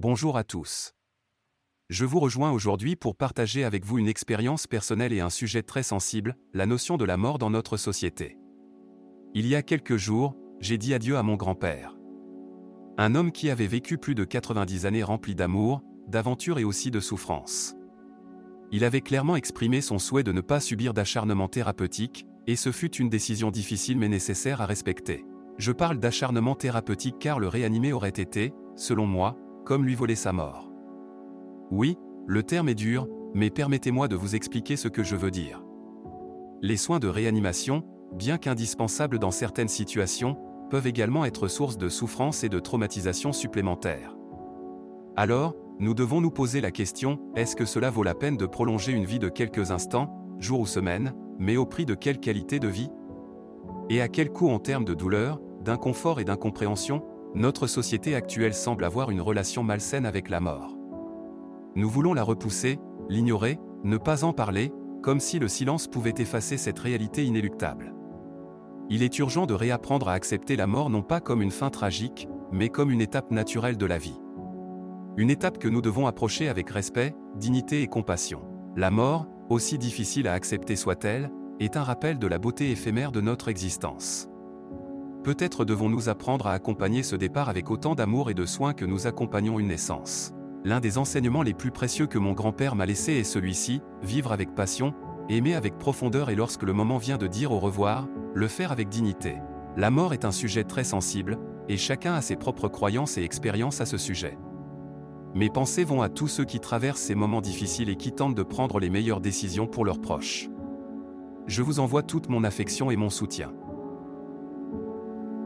Bonjour à tous. Je vous rejoins aujourd'hui pour partager avec vous une expérience personnelle et un sujet très sensible, la notion de la mort dans notre société. Il y a quelques jours, j'ai dit adieu à mon grand-père. Un homme qui avait vécu plus de 90 années remplies d'amour, d'aventure et aussi de souffrance. Il avait clairement exprimé son souhait de ne pas subir d'acharnement thérapeutique, et ce fut une décision difficile mais nécessaire à respecter. Je parle d'acharnement thérapeutique car le réanimer aurait été, selon moi, comme lui voler sa mort. Oui, le terme est dur, mais permettez-moi de vous expliquer ce que je veux dire. Les soins de réanimation, bien qu'indispensables dans certaines situations, peuvent également être source de souffrance et de traumatisation supplémentaires. Alors, nous devons nous poser la question, est-ce que cela vaut la peine de prolonger une vie de quelques instants, jours ou semaines, mais au prix de quelle qualité de vie? Et à quel coût en termes de douleur, d'inconfort et d'incompréhension notre société actuelle semble avoir une relation malsaine avec la mort. Nous voulons la repousser, l'ignorer, ne pas en parler, comme si le silence pouvait effacer cette réalité inéluctable. Il est urgent de réapprendre à accepter la mort non pas comme une fin tragique, mais comme une étape naturelle de la vie. Une étape que nous devons approcher avec respect, dignité et compassion. La mort, aussi difficile à accepter soit-elle, est un rappel de la beauté éphémère de notre existence. Peut-être devons-nous apprendre à accompagner ce départ avec autant d'amour et de soin que nous accompagnons une naissance. L'un des enseignements les plus précieux que mon grand-père m'a laissé est celui-ci, vivre avec passion, aimer avec profondeur et lorsque le moment vient de dire au revoir, le faire avec dignité. La mort est un sujet très sensible, et chacun a ses propres croyances et expériences à ce sujet. Mes pensées vont à tous ceux qui traversent ces moments difficiles et qui tentent de prendre les meilleures décisions pour leurs proches. Je vous envoie toute mon affection et mon soutien.